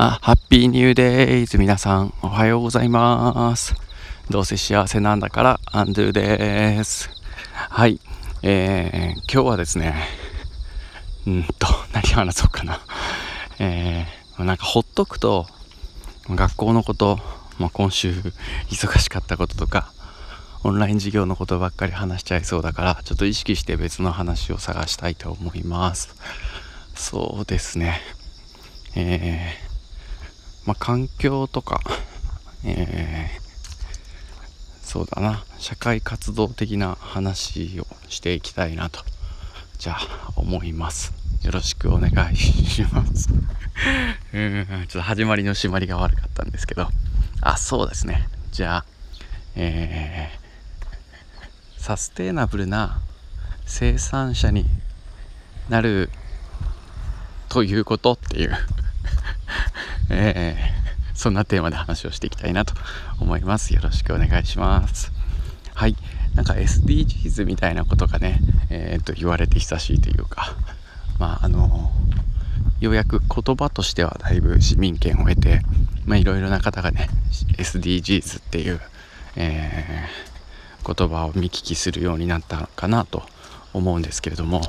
あ、ハッピーニューデイズ皆さんおはようございます。どうせ幸せなんだからアンドゥです。はい、えー、今日はですね、うんと、何話そうかな。えー、なんかほっとくと、学校のこと、まあ、今週忙しかったこととか、オンライン授業のことばっかり話しちゃいそうだから、ちょっと意識して別の話を探したいと思います。そうですね。えーまあ、環境とか、えー、そうだな。社会活動的な話をしていきたいなとじゃあ思います。よろしくお願いします。うんちょっと始まりの締まりが悪かったんですけど。あそうですね。じゃあえー、サステイナブルな生産者になるということっていう。えー、そんなテーマで話をしていきたいなと思います。よろしくお願いします。はい。なんか SDGs みたいなことがね、えー、と言われて久しいというか、まあ、あのようやく言葉としてはだいぶ市民権を得て、まあ、いろいろな方がね、SDGs っていう、えー、言葉を見聞きするようになったかなと思うんですけれども、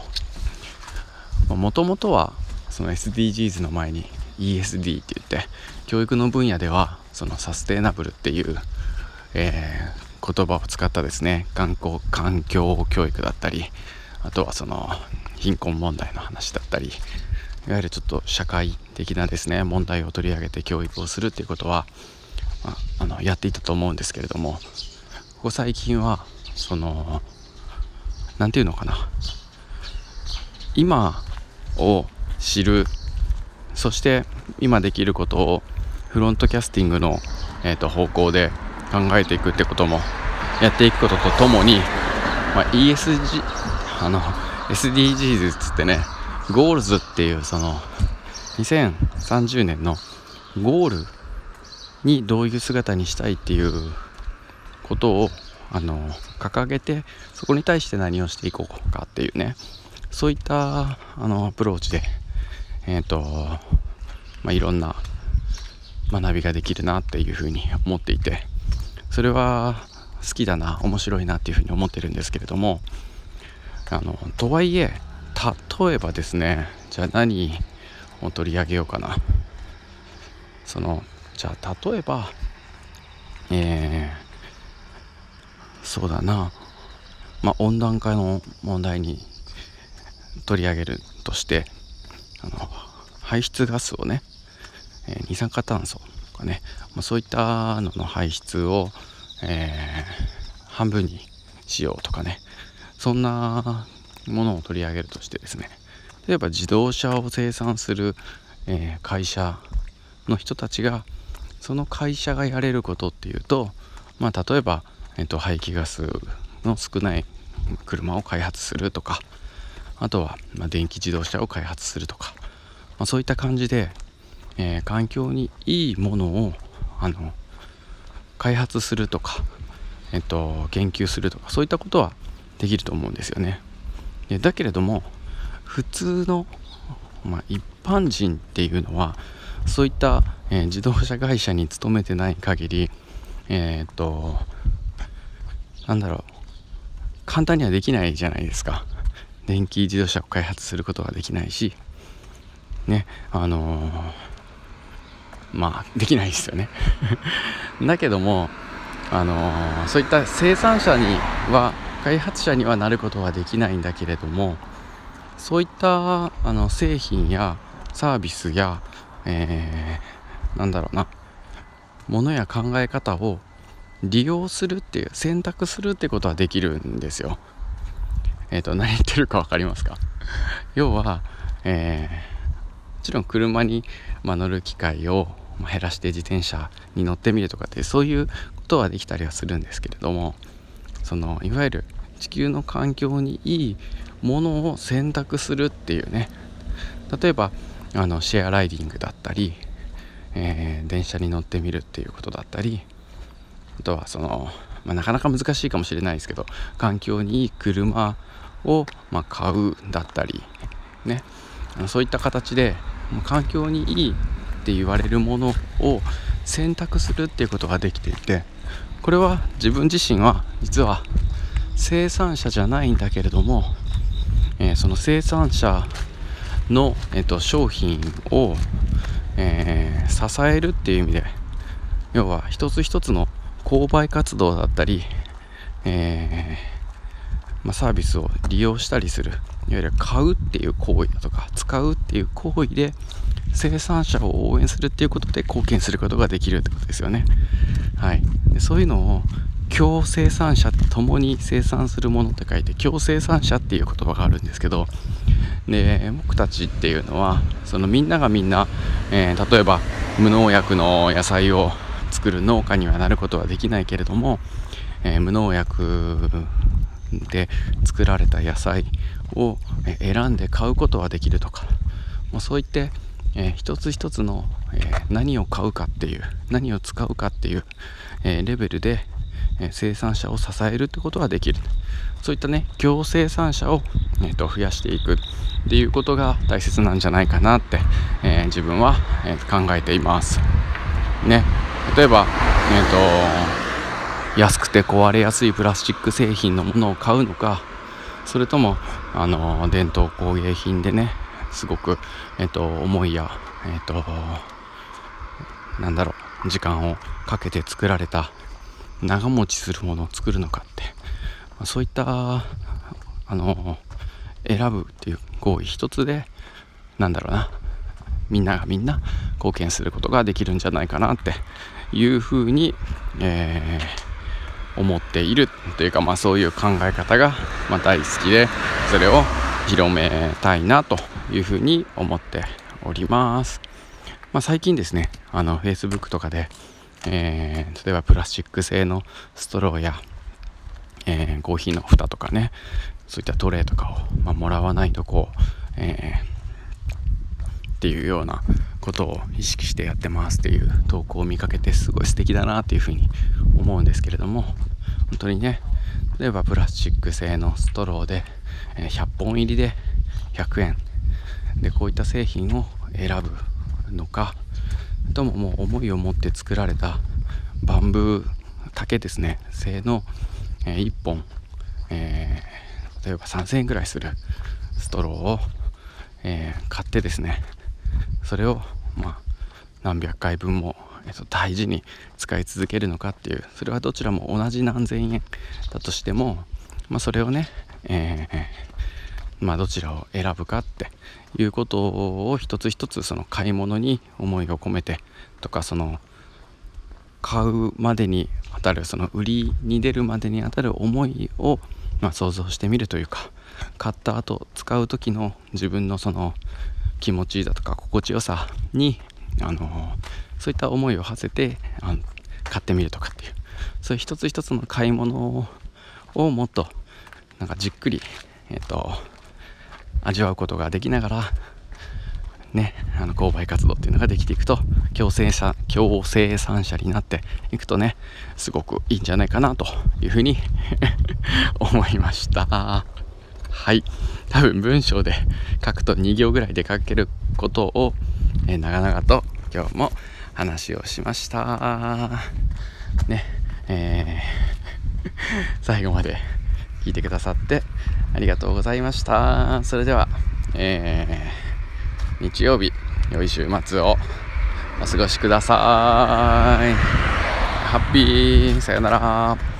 もともとはその SDGs の前に ESD って言って教育の分野ではそのサステイナブルっていう、えー、言葉を使ったですね環境環境教育だったりあとはその貧困問題の話だったりいわゆるちょっと社会的なですね問題を取り上げて教育をするっていうことは、まあ、あのやっていたと思うんですけれどもここ最近はその何て言うのかな。今を知るそして今できることをフロントキャスティングの、えーと、方向で考えていくってこともやっていくこととともに、まあ、ESG あの SDGs っつってねゴールズっていうその2030年のゴールにどういう姿にしたいっていうことをあの掲げてそこに対して何をしていこうかっていうねそういったあのアプローチでえっ、ー、と、まあ、いろんな学びができるなっていうふうに思っていてそれは好きだな面白いなっていうふうに思ってるんですけれどもあのとはいえ例えばですねじゃあ何を取り上げようかな。そのじゃあ例えばえー、そうだな。まあ温暖化の問題に取り上げるとしてあの排出ガスをね、えー、二酸化炭素とかね、まあ、そういったのの排出を、えー、半分にしようとかねそんなものを取り上げるとしてですね例えば自動車を生産する、えー、会社の人たちがその会社がやれることっていうと、まあ、例えば、えーと排気ガスの少ない車を開発するとかあとは、ま電気自動車を開発するとか、まあ、そういった感じで、えー、環境にいいものをあの開発するとか、えっと、研究するとかそういったことはできると思うんですよね。でだけれども普通の、まあ、一般人っていうのはそういった、えー、自動車会社に勤めてない限りえー、っとなんだろう簡単にはできないじゃないですか。電気自動車を開発することができないしねあのー、まあできないですよね だけどもあのー、そういった生産者には開発者にはなることはできないんだけれどもそういったあの製品やサービスや、えー、なんだろうなものや考え方を利用するっていう選択するってことはできるんですよ。えっ、ー、と、何言ってるか分かりますか？要は、えー、もちろん車に、まあ、乗る機会を減らして自転車に乗ってみるとかってそういうことはできたりはするんですけれどもそのいわゆる地球の環境にいいものを選択するっていうね例えばあのシェアライディングだったり、えー、電車に乗ってみるっていうことだったりあとはその、まあ、なかなか難しいかもしれないですけど環境にいい車を、ま、買うだったりね。そういった形で環境にいいって言われるものを選択するっていうことができていてこれは自分自身は実は生産者じゃないんだけれども、えー、その生産者の、えーと、商品を、えー、支えるっていう意味で要は一つ一つの購買活動だったり、えー、まあ、サービスを利用したりするいわゆる買うっていう行為だとか使うっていう行為で生産者を応援するっていうことで貢献することができるってことですよね。はい、でそういうのを共生産者って共に生産するものって書いて共生産者っていう言葉があるんですけどで僕たちっていうのはそのみんながみんな、えー、例えば無農薬の野菜を作る農家にはなることはできないけれども、えー、無農薬で作られた野菜を選んで買うことはできるとかもうそういってえー、一つ一つの、えー、何を買うかっていう何を使うかっていう、えー、レベルで、え生産者を支えるってことができる。そういったね共生産者を、えーと、増やしていくっていうことが大切なんじゃないかなって、え自分は、え、考えています。ね。例えばえっ、と安くて壊れやすいプラスチック製品のものを買うのかそれともあの伝統工芸品でねすごく、えっと、思いや、えっと、なんだろう、時間をかけて作られた長持ちするものを作るのかって、まそういった、あの、選ぶっていう行為一つで、なんだろうな、みんながみんな貢献することができるんじゃないかなっていうふうに、えー、思っているというか、まあ、そういう考え方が、まあ、大好きでそれを広めたいなというふうに思っております。まあ、最近ですね、あの Facebook とかで、えー、例えばプラスチック製のストローや、えー、コーヒーの蓋とかね、そういったトレーとかを、まあ、もらわないとこう、え、っていうようなことを意識してやってますっていう投稿を見かけてすごい素敵だなっていうふうに思うんですけれども本当にね例えばプラスチック製のストローで100本入りで100円でこういった製品を選ぶのかとももう思いを持って作られたバンブー竹ですね。製の、1本、えー、例えば3000円ぐらいするストローを、えー、買ってですねそれをまあ何百回分も、えー、と大事に使い続けるのかっていうそれはどちらも同じ何千円だとしても、まあ、それをね、えー、まあ、どちらを選ぶかっていうことを一つ一つその買い物に思いを込めてとかその買うまでにあたるその売りに出るまでにあたる思いを、まあ、想像してみるというか買った後使う時の自分のその気持ちいいだとか心地よさにあのそういった思いを馳せてあの買ってみるとかっていうそういう一つ一つの買い物をもっとなんかじっくりえっ、ー、と味わうことができながらね、あの購買活動っていうのができていくと共生者共生産者になっていくとねすごくいいんじゃないかなというふうに 思いました。はい多分文章で書くと2行ぐらいで書けることを、えー、長々と今日も話をしましたねえー、最後まで聞いてくださってありがとうございました。それでは、えー、日曜日、良い週末をお過ごしください。ハッピーさよなら。